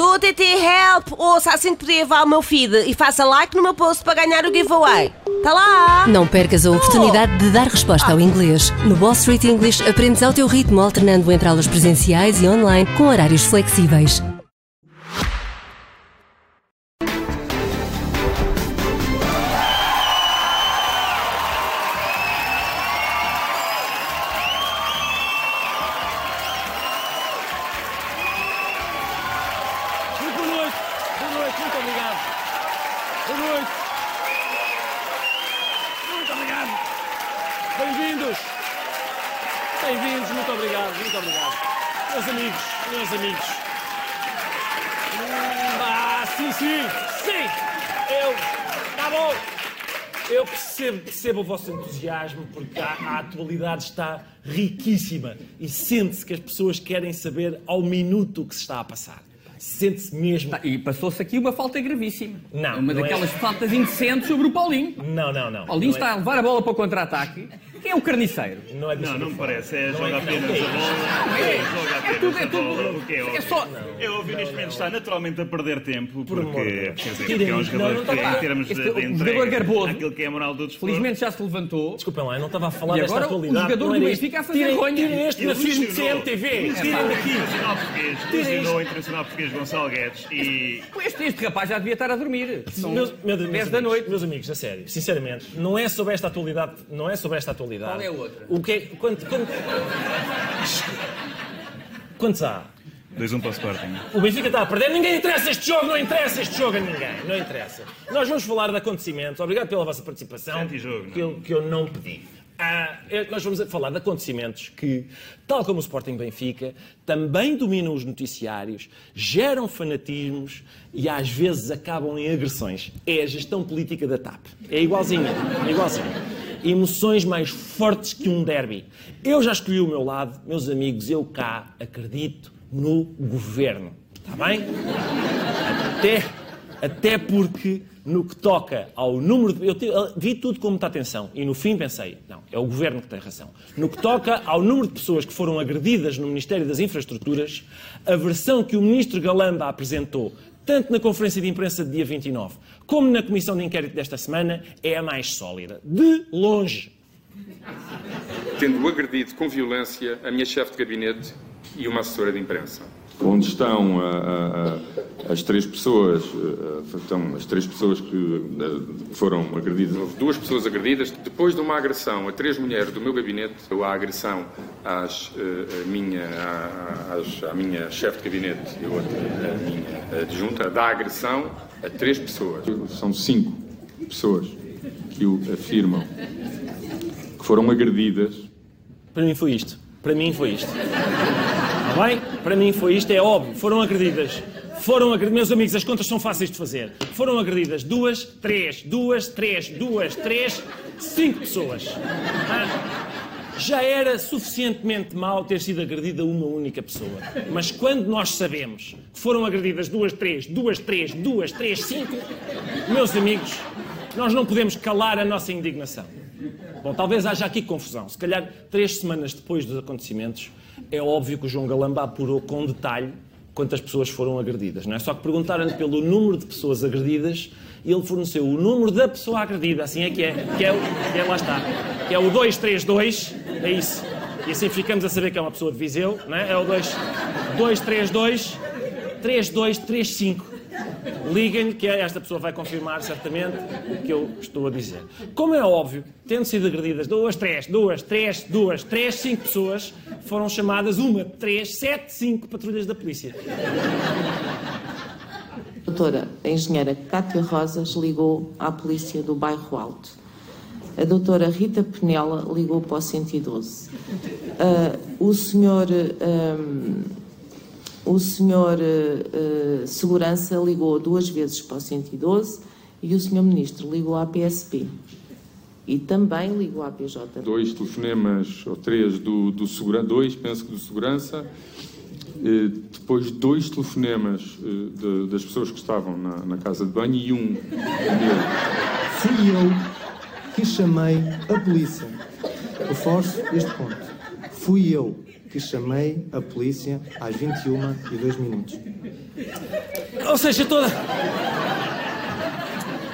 Tô TT Help! Ouça assim que podia levar o meu feed e faça like no meu post para ganhar o giveaway. Tá lá! Não percas a oportunidade de dar resposta ao inglês. No Wall Street English aprendes ao teu ritmo, alternando entre aulas presenciais e online com horários flexíveis. Sim, sim, sim. Eu, tá bom. Eu percebo, percebo o vosso entusiasmo porque a, a atualidade está riquíssima e sente-se que as pessoas querem saber ao minuto o que se está a passar. Sente-se mesmo. Tá, E passou-se aqui uma falta gravíssima. Não, Uma não é. daquelas faltas indecentes sobre o Paulinho. Não, não, não. Paulinho Não está a é, levar a bola para o contra-ataque. Quem é o carniceiro? não é Não, não me parece. É joga é- apenas a é bola. É, joga é apenas tudo- é a tudo- bola. O que é é óbvio. só- Eu ouvi neste momento está naturalmente a perder tempo, porque, quer dizer, porque é um jogador que, em termos de, de entrega garboso. àquilo que é a moral do desporto, Felizmente já se levantou. Desculpem lá, eu não estava a falar E desta agora o atualidade. jogador do Benfica a fazer ronha. Tirem este na filme de CMTV. Tirem o daqui. internacional português, Tirem ilusionou o internacional português Gonçalo Guedes e Este, este rapaz já devia estar a dormir. São Meus, meu Deus, 10 meus da noite. Meus amigos, a sério, sinceramente, não é sobre esta atualidade, não é sobre esta atualidade. Qual é a outra? O que é, quanto, quanto- Quantos há? 2-1 para o Sporting. O Benfica está a perder, ninguém interessa este jogo, não interessa este jogo a ninguém, não interessa. Nós vamos falar de acontecimentos, obrigado pela vossa participação, Antijogo, não? que eu, que eu não pedi. Ah, é- nós vamos falar de acontecimentos que, tal como o Sporting Benfica, também dominam os noticiários, geram fanatismos e às vezes acabam em agressões. É a gestão política da TAP. É igualzinho, é igualzinho. Emoções mais fortes que um derby. Eu já escolhi o meu lado, meus amigos, eu cá acredito no governo. Está bem? Até, até porque no que toca ao número de. Eu te- vi tudo com muita atenção e no fim pensei, não, é o governo que tem razão. No que toca ao número de pessoas que foram agredidas no Ministério das Infraestruturas, a versão que o ministro Galamba apresentou, tanto na conferência de imprensa de dia 29, como na comissão de inquérito desta semana, é a mais sólida. De longe. tendo agredido com violência a minha chefe de gabinete e uma assessora de imprensa. Onde estão ah, ah, ah, as três pessoas, ah, estão as três pessoas que foram agredidas. Houve duas pessoas agredidas depois de uma agressão a três mulheres do meu gabinete, ou a agressão às, a minha, à, às- à minha chefe de gabinete e outra a minha adjunta, da agressão a três pessoas. São cinco pessoas que o afirmam que foram agredidas. Para mim foi isto. Para mim foi isto. Está bem? Para mim foi isto, é óbvio. Foram agredidas. Foram agredidas. Meus amigos, as contas são fáceis de fazer. Foram agredidas duas, três, duas, três, duas, três, cinco pessoas. Ah, Já era suficientemente mal ter sido agredida uma única pessoa. Mas quando nós sabemos que foram agredidas duas, três, duas, três, duas, três, cinco, meus amigos, nós não podemos calar a nossa indignação. Bom, talvez haja aqui confusão. Se calhar, três semanas depois dos acontecimentos, é óbvio que o João Galamba apurou com detalhe quantas pessoas foram agredidas, não é? Só que perguntaram-lhe pelo número de pessoas agredidas e ele forneceu o número da pessoa agredida, assim é que é, que é, que é lá está, que é o 232, é isso. E assim ficamos a saber que é uma pessoa de Viseu, não é? É o 2, 232 3235. Liguem-lhe que esta pessoa vai confirmar certamente o que eu estou a dizer. Como é óbvio, tendo sido agredidas duas, três, duas, três, duas, três, cinco pessoas, foram chamadas uma, três, sete, cinco patrulhas da polícia. Doutora a engenheira Cátia Rosas ligou à polícia do Bairro Alto. A doutora Rita Penela ligou para o 112. Ah, o senhor, ahm, o senhor ah, Segurança ligou duas vezes para o 112 e o senhor Ministro ligou à PSP. E também ligou à PJ. Dois telefonemas, ou três, do, do segurança, dois, penso que do segurança. Eh, Depois, dois telefonemas de- das pessoas que estavam na, na casa de banho e um meu. Fui eu que chamei a polícia. Reforço este ponto. Fui eu que chamei a polícia às 21 e 2 minutos. Ou seja, toda.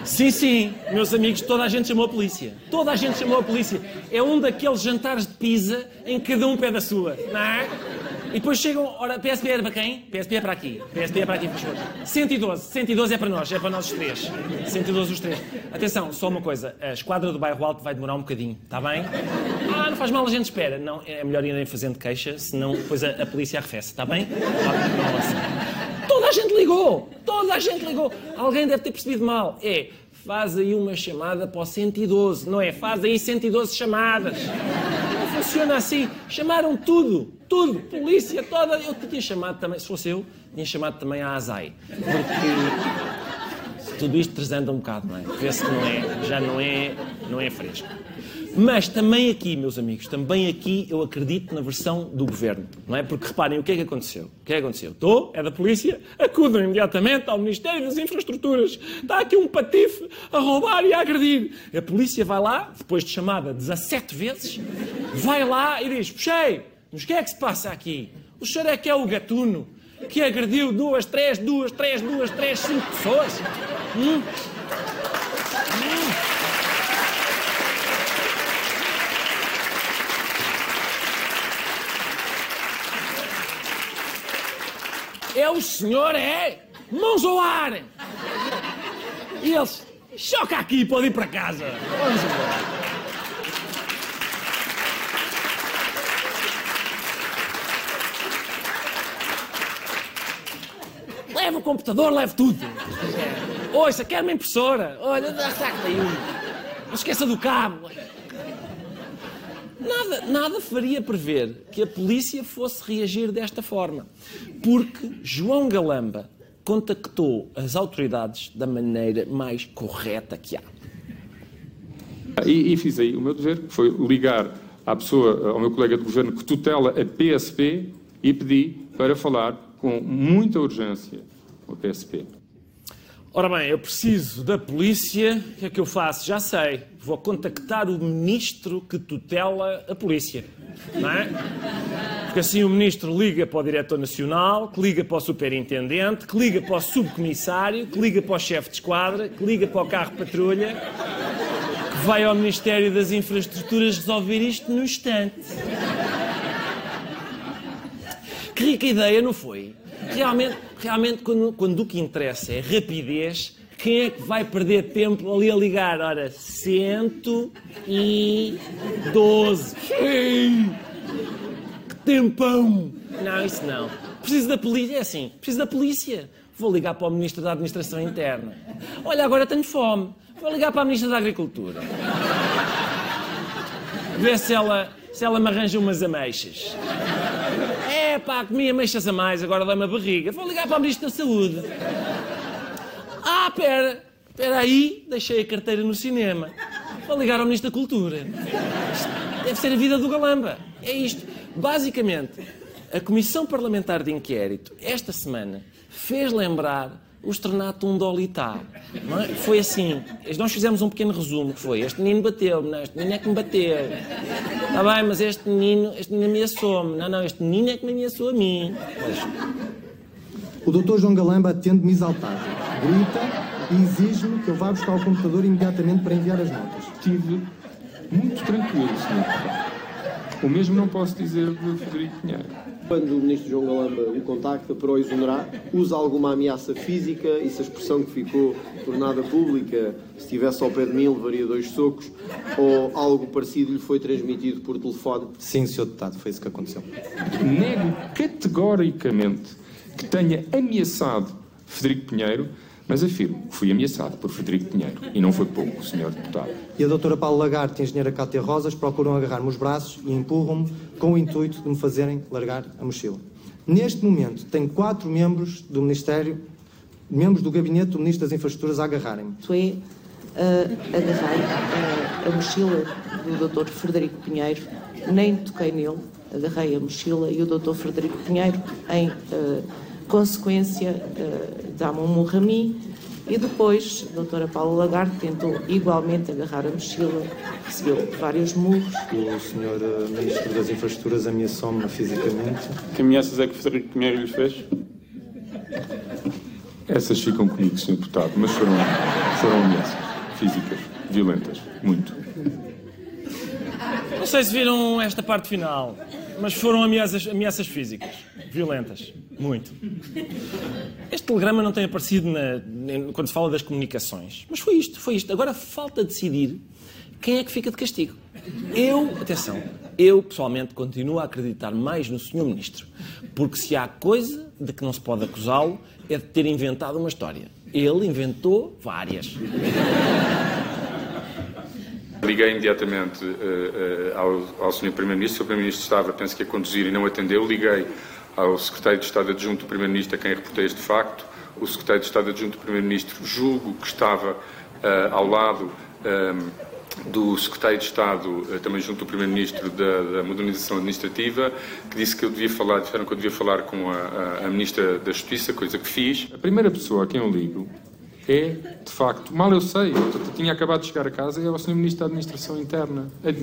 Sim, sim, meus amigos, toda a gente chamou a polícia. Toda a gente chamou a polícia. É um daqueles jantares de pizza em que cada um pede a sua, não é? E depois chegam, ora, PSP é para quem? PSP é para aqui. PSP é para aqui, por favor. 112, 112 é para nós, é para nós os três. 112 os três. Atenção, só uma coisa, a esquadra do bairro Alto vai demorar um bocadinho, está bem? Ah, não faz mal, a gente espera. Não, é melhor irem fazendo queixa, senão depois a, a polícia arrefece, está bem? Nossa. Toda a gente ligou! Toda a gente ligou! Alguém deve ter percebido mal. É, faz aí uma chamada para o 112, não é? Faz aí 112 chamadas. Funciona assim. Chamaram tudo, tudo. Polícia toda. Eu tinha chamado também, se fosse eu, tinha chamado também a ASAI. Porque tudo isto trazendo um bocado, não é? Vê-se que não é, já não é, não é fresco. Mas também aqui, meus amigos, também aqui eu acredito na versão do governo, não é? Porque reparem, o que é que aconteceu? O que é que aconteceu? Estou, é da polícia, acudam imediatamente ao Ministério das Infraestruturas. Está aqui um patife a roubar e a agredir. A polícia vai lá, depois de chamada 17 vezes, vai lá e diz: Puxei, mas o que é que se passa aqui? O senhor é que é o gatuno que agrediu duas, três, duas, três, duas, três, cinco pessoas? Hum? É o senhor, é? Mãos ao ar! E eles, choca aqui, pode ir para casa. Vamos embora. Leve o computador, leve tudo. Ouça, quer uma impressora? Olha, aqui um. Não esqueça do cabo. Nada, nada faria prever que a polícia fosse reagir desta forma, porque João Galamba contactou as autoridades da maneira mais correta que há. E, e fiz aí o meu dever, que foi ligar à pessoa, ao meu colega de governo que tutela a PSP e pedi para falar com muita urgência com a PSP. Ora bem, eu preciso da polícia. O que é que eu faço? Já sei. Vou contactar o ministro que tutela a polícia. Não é? Porque assim o ministro liga para o diretor nacional, que liga para o superintendente, que liga para o subcomissário, que liga para o chefe de esquadra, que liga para o carro patrulha, que vai ao Ministério das Infraestruturas resolver isto no instante. Que rica ideia, não foi? Realmente, realmente quando, quando o que interessa é rapidez, quem é que vai perder tempo ali a ligar? Ora, 112. Sim! Que tempão! Não, isso não. Preciso da polícia. É assim, preciso da polícia. Vou ligar para o Ministro da Administração Interna. Olha, agora tenho fome. Vou ligar para a Ministra da Agricultura. Ver se ela, se ela me arranja umas ameixas. Pá, comi ameixas a mais, agora dá-me a barriga. Vou ligar para o Ministro da Saúde. Ah, pera, pera aí, deixei a carteira no cinema. Vou ligar ao Ministro da Cultura. Deve ser a vida do Galamba. É isto. Basicamente, a Comissão Parlamentar de Inquérito, esta semana, fez lembrar o Estrenatum do Olitá. Não é? Foi assim. Nós fizemos um pequeno resumo que foi, este menino bateu-me, não, este menino é que me bateu. Está bem, mas este menino, este menino ameaçou-me. Não, não, este menino é que me ameaçou a mim. O doutor João Galamba atende-me exaltado, grita e exige-me que eu vá buscar o computador imediatamente para enviar as notas. Estive muito tranquilo, Sr. Deputado. O mesmo não posso dizer de Frederico Pinheiro. Quando o ministro João Galamba o contacta para o exonerar, usa alguma ameaça física e se a expressão que ficou tornada pública, se estivesse ao pé de mim, levaria dois socos, ou algo parecido lhe foi transmitido por telefone? Sim, Sr. Deputado, foi isso que aconteceu. Nego categoricamente que tenha ameaçado Frederico Pinheiro, mas afirmo que fui ameaçado por Frederico Pinheiro e não foi pouco, Sr. Deputado. E a doutora Paula Lagarde e a engenheira Cátia Rosas procuram agarrar-me os braços e empurram-me com o intuito de me fazerem largar a mochila. Neste momento, tenho quatro membros do Ministério, membros do Gabinete do Ministro das Infraestruturas a agarrarem-me. Isto é, uh, agarrei uh, a mochila do Dr. Frederico Pinheiro, nem toquei nele, agarrei a mochila e o Dr. Frederico Pinheiro, em uh, consequência, uh, dá-me um murro a mim e depois a doutora Paula Lagarde tentou igualmente agarrar a mochila, recebeu vários murros. O senhor uh, Ministro das Infraestruturas ameaçou-me fisicamente. Que ameaças é que Frederico Pinheiro lhe fez? Essas ficam comigo, Sr. Deputado, mas foram, foram ameaças físicas, violentas, muito. Não sei se viram esta parte final, mas foram ameaças, ameaças físicas, violentas, muito. Este telegrama não tem aparecido na- quando se fala das comunicações, mas foi isto, foi isto. Agora falta decidir quem é que fica de castigo. Eu, atenção, eu pessoalmente continuo a acreditar mais no Sr. Ministro, porque se há coisa de que não se pode acusá-lo é de ter inventado uma história. Ele inventou várias. Liguei imediatamente eh, ao, ao Sr. Primeiro-Ministro. O. Primeiro-Ministro estava, penso que a conduzir e não atendeu. Liguei ao Secretário de Estado Adjunto do Primeiro-Ministro, a quem reportei este facto. O Secretário de Estado Adjunto do Primeiro-Ministro, julgo que estava eh, ao lado eh, do Secretário de Estado, eh, também junto do Primeiro-Ministro da, da Modernização Administrativa, que disse que eu devia falar, disseram que eu devia falar com a, a, a Ministra da Justiça, coisa que fiz. A primeira pessoa a quem eu ligo é, de facto, mal eu sei, eu tinha acabado de chegar a casa, é o Sr. Ministro da Administração Interna. É-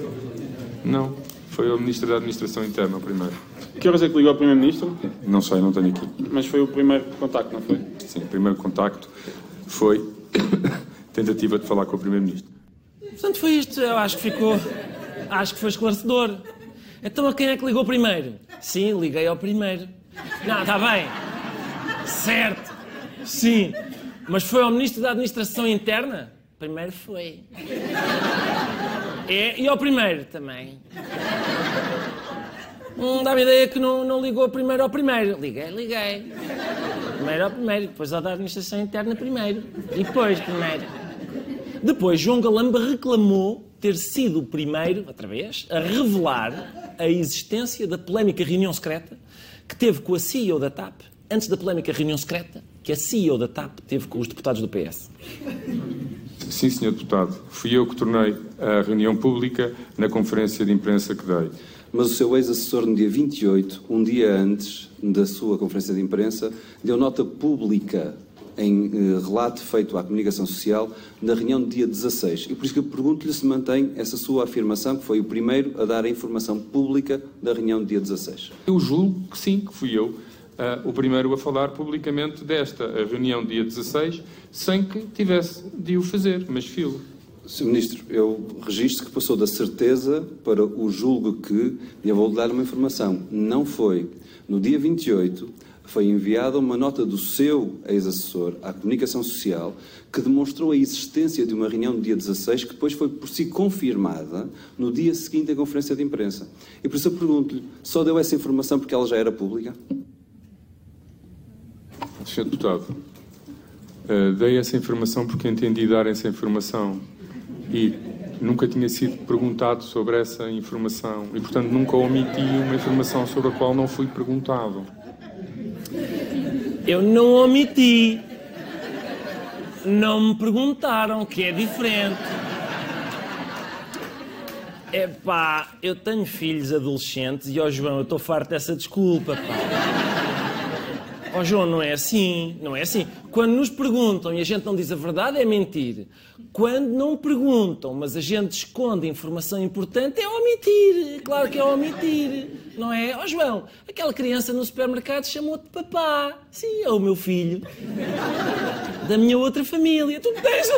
Não, foi o Ministro da Administração Interna o primeiro. Que horas é que ligou ao Primeiro-Ministro? Não sei, não tenho aqui. Mas foi o primeiro contacto, não foi? Sim, o primeiro contacto foi tentativa de falar com o Primeiro-Ministro. Portanto, foi isto. Eu acho que ficou. Acho que foi esclarecedor. Então, a quem é que ligou primeiro? Sim, liguei ao primeiro. Não, está bem. Certo. Sim. Mas foi ao Ministro da Administração Interna? Primeiro foi. É, e ao primeiro também. Hum, dá-me ideia que não, não ligou primeiro ao primeiro. Liguei, liguei. Primeiro ao primeiro, depois ao da Administração Interna primeiro. E depois primeiro. Depois, João Galamba reclamou ter sido o primeiro, outra vez, a revelar a existência da polémica reunião secreta que teve com a CEO da TAP, antes da polémica reunião secreta que a CEO da TAP teve com os deputados do PS. Sim, Sr. Deputado. Fui eu que tornei a reunião pública na conferência de imprensa que dei. Mas o seu ex-assessor, no dia 28, um dia antes da sua conferência de imprensa, deu nota pública em eh, relato feito à comunicação social na reunião do dia 16. E por isso que eu pergunto-lhe se mantém essa sua afirmação, que foi o primeiro a dar a informação pública da reunião do dia 16. Eu julgo que sim, que fui eu ah, o primeiro a falar publicamente desta reunião dia 16, sem que tivesse de o fazer, mas filo. Sr. Ministro, eu registro que passou da certeza para o julgo que, e eu vou dar uma informação, não foi. No dia 28, foi enviada uma nota do seu ex-assessor à comunicação social que demonstrou a existência de uma reunião no dia 16 que depois foi por si confirmada no dia seguinte à conferência de imprensa. E por isso eu pergunto-lhe, só deu essa informação porque ela já era pública? Sr. Deputado, ah, dei essa informação porque entendi dar essa informação e nunca tinha sido perguntado sobre essa informação e, portanto, nunca omiti uma informação sobre a qual não fui perguntado. Eu não omiti. Não me perguntaram, que é diferente. Epá, eu tenho filhos adolescentes e, ó João, eu estou farto dessa desculpa, pá. Ó João, não é assim, não é assim. Quando nos perguntam e a gente não diz a verdade, é mentir. Quando não perguntam, mas a gente esconde informação importante, é omitir. Claro que é omitir, não é? Ó João, aquela criança no supermercado chamou-te papá. Sim, é o meu filho. Da minha outra família. Tu tens,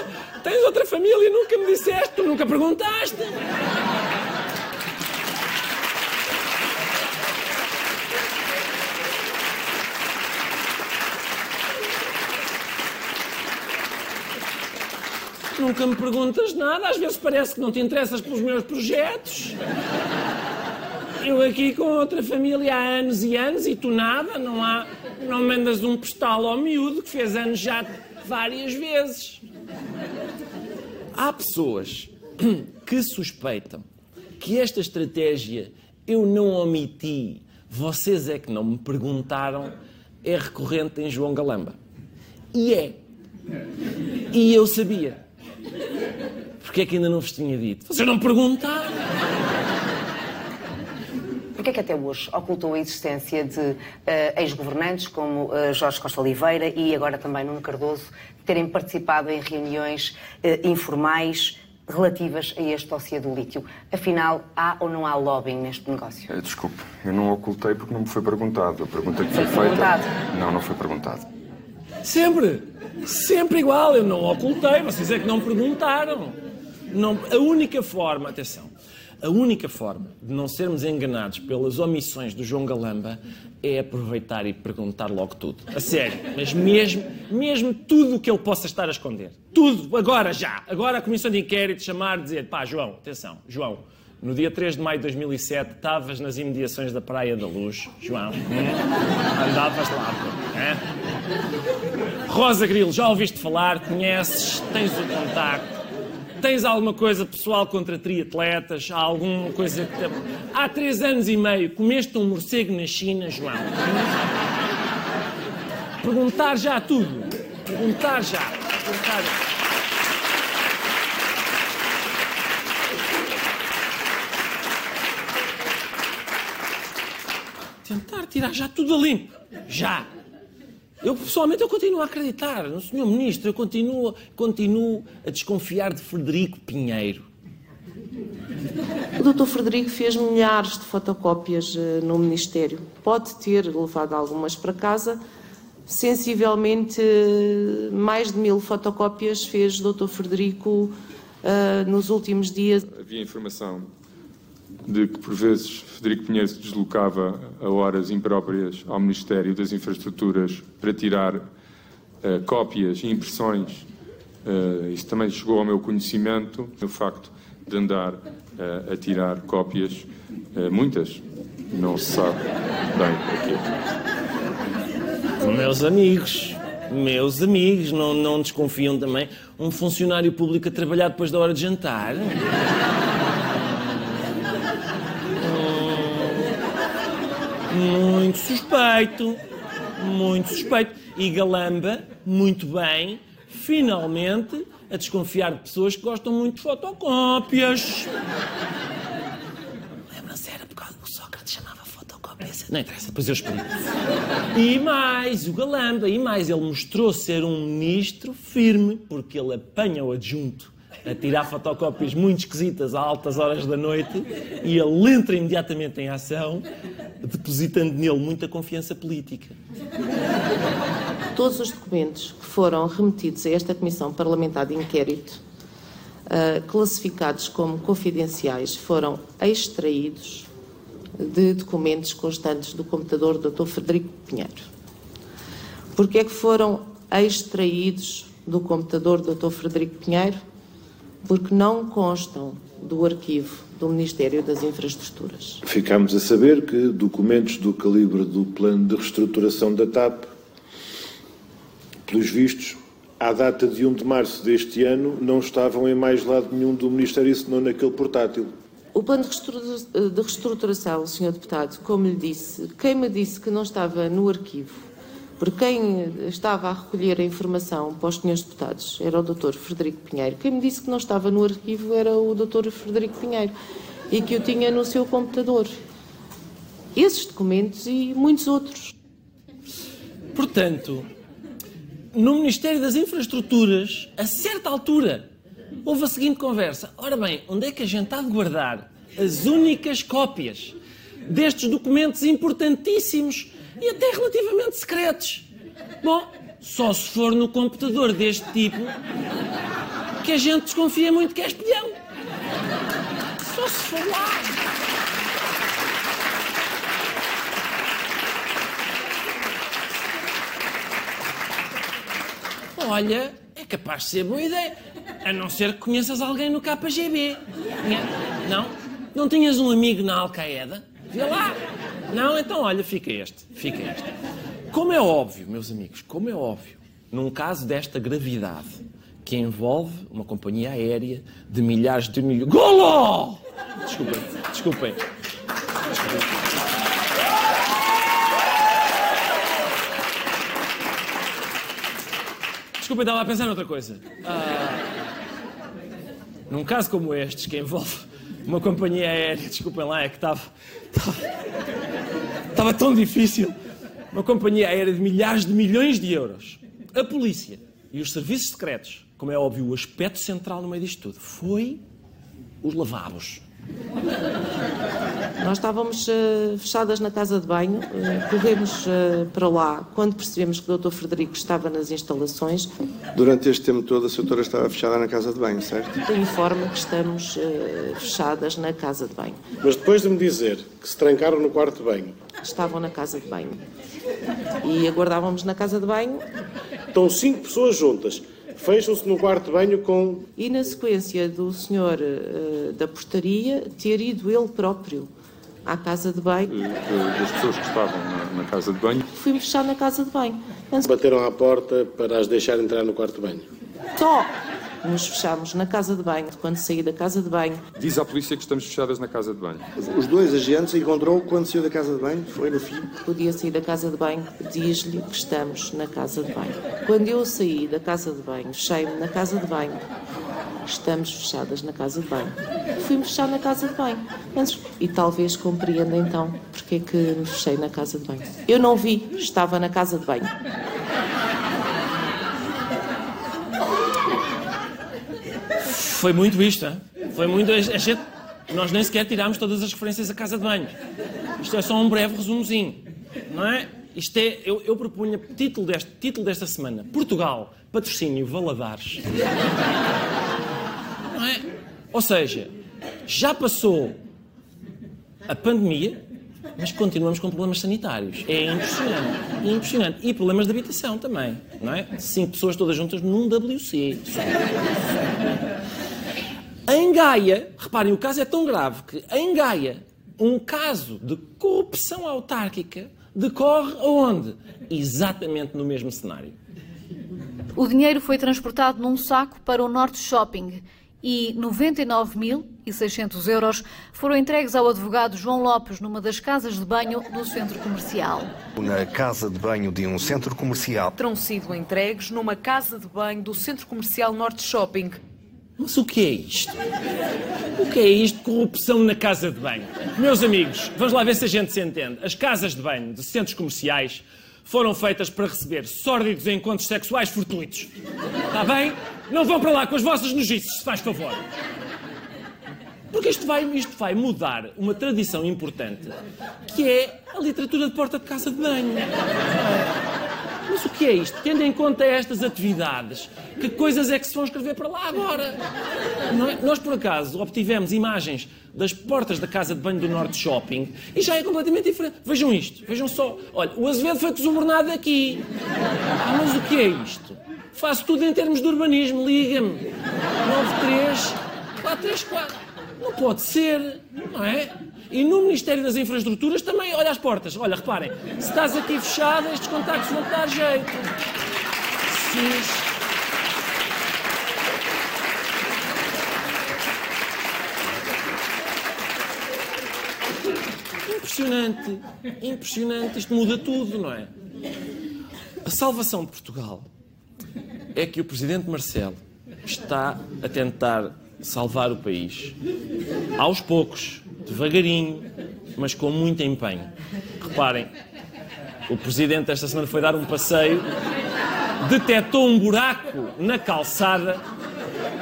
tens outra família, nunca me disseste, tu nunca perguntaste. Nunca me perguntas nada, às vezes parece que não te interessas pelos meus projetos. Eu aqui com outra família há anos e anos e tu nada, não há. Não mandas um postal ao miúdo que fez anos já várias vezes. Há pessoas que suspeitam que esta estratégia eu não omiti, vocês é que não me perguntaram, é recorrente em João Galamba. E é. E eu sabia. Porquê é que ainda não vos tinha dito? Vocês não perguntaram. Porquê é que até hoje ocultou a existência de eh, ex-governantes como eh, Jorge Costa Oliveira e agora também Nuno Cardoso terem participado em reuniões eh, informais relativas a este dossiê do lítio? Afinal, há ou não há lobbying neste negócio? Desculpe, eu não ocultei porque não me foi perguntado. A pergunta que foi, Foi feita. perguntado. Não, não foi perguntado. Sempre. Sempre igual. Eu não ocultei, vocês é que não perguntaram. Não, a única forma, atenção, a única forma de não sermos enganados pelas omissões do João Galamba é aproveitar e perguntar logo tudo. A sério. Mas mesmo, mesmo tudo o que ele possa estar a esconder. Tudo, agora já. Agora a Comissão de Inquérito chamar e dizer, pá, João, atenção, João, no dia 3 de maio de 2007 estavas nas imediações da Praia da Luz, João. Hum? Andavas lá, é? Rosa Grilo, já ouviste falar, conheces, tens o contacto. Tens alguma coisa pessoal contra triatletas? Há alguma coisa que. te- Há três anos e meio comeste um morcego na China, João? Perguntar já tudo. Perguntar já. Perguntar já. Tentar tirar já tudo a limpo. Já. Eu, pessoalmente, eu continuo a acreditar no Sr. Ministro. Eu continuo, continuo a desconfiar de Frederico Pinheiro. O Dr. Frederico fez milhares de fotocópias eh, no Ministério. Pode ter levado algumas para casa. Sensivelmente, mais de mil fotocópias fez o Dr. Frederico eh, nos últimos dias. Havia informação de que, por vezes, Federico Pinheiro se deslocava a horas impróprias ao Ministério das Infraestruturas para tirar eh, cópias e impressões. Eh, isso também chegou ao meu conhecimento, o facto de andar eh, a tirar cópias, muitas, não se sabe bem aqui. Meus amigos, meus amigos, não, não desconfiam também um funcionário público a trabalhar depois da hora de jantar? Muito suspeito, muito suspeito. E Galamba, muito bem, finalmente, a desconfiar de pessoas que gostam muito de fotocópias. Lembra-se, era por causa que o Sócrates chamava fotocópias. Não interessa, depois eu explico. E mais, o Galamba, e mais, ele mostrou ser um ministro firme, porque ele apanha o adjunto a tirar fotocópias muito esquisitas a altas horas da noite e ele entra imediatamente em ação, depositando nele muita confiança política. Todos os documentos que foram remetidos a esta Comissão Parlamentar de Inquérito, ah, classificados como confidenciais, foram extraídos de documentos constantes do computador do Dr. Frederico Pinheiro. Porquê é que foram extraídos do computador do Dr. Frederico Pinheiro? Porque não constam do arquivo do Ministério das Infraestruturas. Ficámos a saber que documentos do calibre do plano de reestruturação da TAP, pelos vistos, à data de 1 de março deste ano, não estavam em mais lado nenhum do Ministério senão naquele portátil. O plano de reestrutura- de reestruturação, Sr. Deputado, como lhe disse, quem me disse que não estava no arquivo, por quem estava a recolher a informação para os senhores deputados, era o Dr. Frederico Pinheiro. Quem me disse que não estava no arquivo era o Dr. Frederico Pinheiro e que o tinha no seu computador. Esses documentos e muitos outros. Portanto, no Ministério das Infraestruturas, a certa altura, houve a seguinte conversa. Ora bem, onde é que a gente há de guardar as únicas cópias destes documentos importantíssimos e até relativamente secretos? Bom, só se for no computador deste tipo que a gente desconfia muito que é espião. Só se for lá. Olha, é capaz de ser boa ideia. A não ser que conheças alguém no KGB. Não? Não tinhas um amigo na Al-Qaeda? Vê lá. Não? Então, olha, fica este. Fica este. Como é óbvio, meus amigos, como é óbvio, num caso desta gravidade, que envolve uma companhia aérea de milhares de milhões. Golo! Desculpem, desculpem. Desculpem, estava a pensar noutra coisa. Ah, num caso como este, que envolve uma companhia aérea, desculpem lá, é que estava. Estava, estava tão difícil. Uma companhia aérea de milhares de milhões de euros. A polícia e os serviços secretos, como é óbvio, o aspecto central no meio disto tudo, foi os lavabos. Nós estávamos uh, fechadas na casa de banho, uh, corremos uh, para lá quando percebemos que o Dr. Frederico estava nas instalações. Durante este tempo todo, a doutora estava fechada na casa de banho, certo? Informa que estamos fechadas na casa de banho. Mas depois de me dizer que se trancaram no quarto de banho. Estavam na casa de banho. E aguardávamos na casa de banho. Estão cinco pessoas juntas fecham-se no quarto de banho com. E na sequência do senhor uh, da portaria ter ido ele próprio à casa de banho. Das pessoas que estavam na, na casa de banho. Fui-me fechar na casa de banho. Antes... Bateram à porta para as deixar entrar no quarto de banho. Só! Nos fechámos na casa de banho. Quando saí da casa de banho. Diz à polícia que estamos fechadas na casa de banho. Os dois agentes encontrou quando saiu da casa de banho? Foi no fim? Podia sair da casa de banho, diz-lhe que estamos na casa de banho. Quando eu saí da casa de banho, fechei-me na casa de banho. Estamos fechadas na casa de banho. Fui-me fechar na casa de banho. E talvez compreenda então porque é que me fechei na casa de banho. Eu não vi, estava na casa de banho. Foi muito isto, hein? foi muito. A gente, nós nem sequer tirámos todas as referências à casa de banho. Isto é só um breve resumozinho, não é? Isto é, eu, eu propunha título, deste, título desta semana: Portugal, patrocínio Valadares. Não é? Ou seja, já passou a pandemia, mas continuamos com problemas sanitários. É impressionante. É impressionante. E problemas de habitação também, não é? Cinco pessoas todas juntas num WC. Em Gaia, reparem, o caso é tão grave que em Gaia, um caso de corrupção autárquica decorre aonde? Exatamente no mesmo cenário. O dinheiro foi transportado num saco para o Norte Shopping e 99.600 euros foram entregues ao advogado João Lopes numa das casas de banho do centro comercial. Na casa de banho de um centro comercial. Terão sido entregues numa casa de banho do centro comercial Norte Shopping. Mas o que é isto? O que é isto? Corrupção na casa de banho. Meus amigos, vamos lá ver se a gente se entende. As casas de banho de centros comerciais foram feitas para receber sórdidos encontros sexuais fortuitos. Está bem? Não vão para lá com as vossas nojices, se faz favor. Porque isto vai, isto vai mudar uma tradição importante, que é a literatura de porta de casa de banho. Mas o que é isto? Tendo em conta estas atividades, que coisas é que se vão escrever para lá agora? É? Nós, por acaso, obtivemos imagens das portas da casa de banho do Norte Shopping e já é completamente diferente. Vejam isto, vejam só. Olha, o Azevedo foi desobernado aqui. Ah, mas o que é isto? Faço tudo em termos de urbanismo, liga-me. 93 434. Não pode ser, não é? E no Ministério das Infraestruturas também, olha as portas. Olha, reparem, se estás aqui fechada, estes contactos vão dar jeito. Sim. Impressionante, impressionante. Isto muda tudo, não é? A salvação de Portugal é que o Presidente Marcelo está a tentar salvar o país aos poucos devagarinho, mas com muito empenho. Reparem, o presidente esta semana foi dar um passeio, detectou um buraco na calçada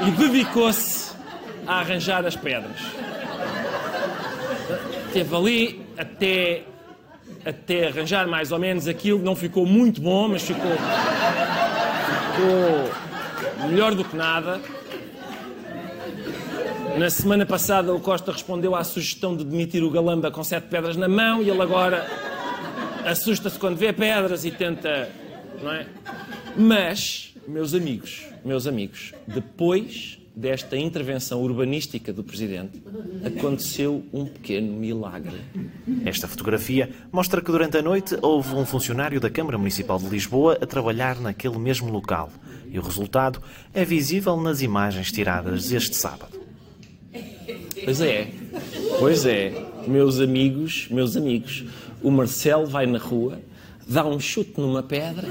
e dedicou-se a arranjar as pedras. Esteve ali até, até arranjar mais ou menos aquilo, não ficou muito bom, mas ficou, ficou melhor do que nada. Na semana passada, o Costa respondeu à sugestão de demitir o Galamba com sete pedras na mão e ele agora assusta-se quando vê pedras e tenta. Não é? Mas, meus amigos, meus amigos, depois desta intervenção urbanística do Presidente, aconteceu um pequeno milagre. Esta fotografia mostra que durante a noite houve um funcionário da Câmara Municipal de Lisboa a trabalhar naquele mesmo local. E o resultado é visível nas imagens tiradas este sábado. Pois é, pois é, meus amigos, meus amigos, o Marcelo vai na rua, dá um chute numa pedra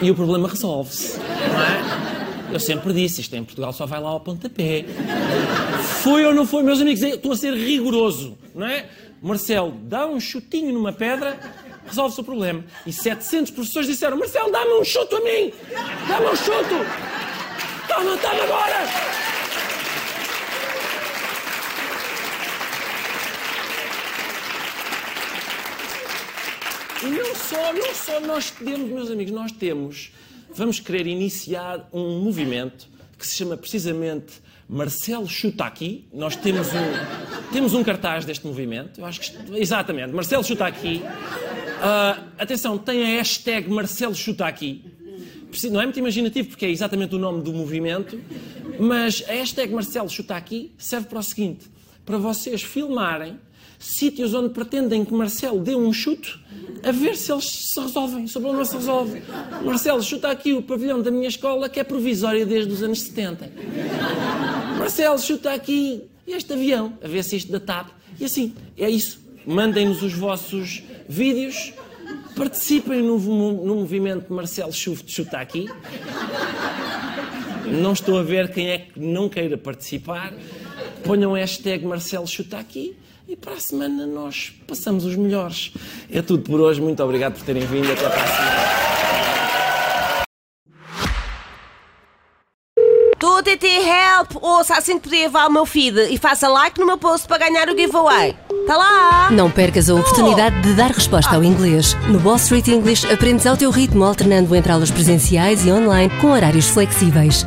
e o problema resolve-se, não é? Eu sempre disse, isto em Portugal só vai lá ao pontapé. Foi ou não foi, meus amigos? Estou a ser rigoroso, não é? Marcelo dá um chutinho numa pedra, resolve-se o problema. E 700 professores disseram: Marcelo, dá-me um chute a mim! Dá-me um chute! Toma, toma agora! Não só, não só nós temos, meus amigos, nós temos, vamos querer iniciar um movimento que se chama precisamente Marcelo Chuta Aqui. Nós temos um, temos um cartaz deste movimento. Eu acho que. Exatamente, Marcelo Chuta Aqui. Uh, atenção, tem a hashtag Marcelo Chuta Aqui. Não é muito imaginativo porque é exatamente o nome do movimento, mas a hashtag Marcelo Chuta Aqui serve para o seguinte: para vocês filmarem sítios onde pretendem que Marcelo dê um chute a ver se eles se resolvem, se o problema se resolve. Marcelo, chuta aqui o pavilhão da minha escola que é provisório desde os anos 70. Marcelo, chuta aqui este avião, a ver se isto da TAP. E assim, é isso. Mandem-nos os vossos vídeos, participem no, no movimento Marcelo Chuta aqui. Não estou a ver quem é que não queira participar. Ponham hashtag Marcelo Chuta aqui e para a semana nós passamos os melhores. É tudo por hoje. Muito obrigado por terem vindo. Até para a semana. Tô TT Help! Ouça assim que podia levar o meu feed e faça like no meu post para ganhar o giveaway. Tá lá! Não percas a oportunidade de dar resposta ao inglês. No Wall Street English aprendes ao teu ritmo, alternando entre aulas presenciais e online com horários flexíveis.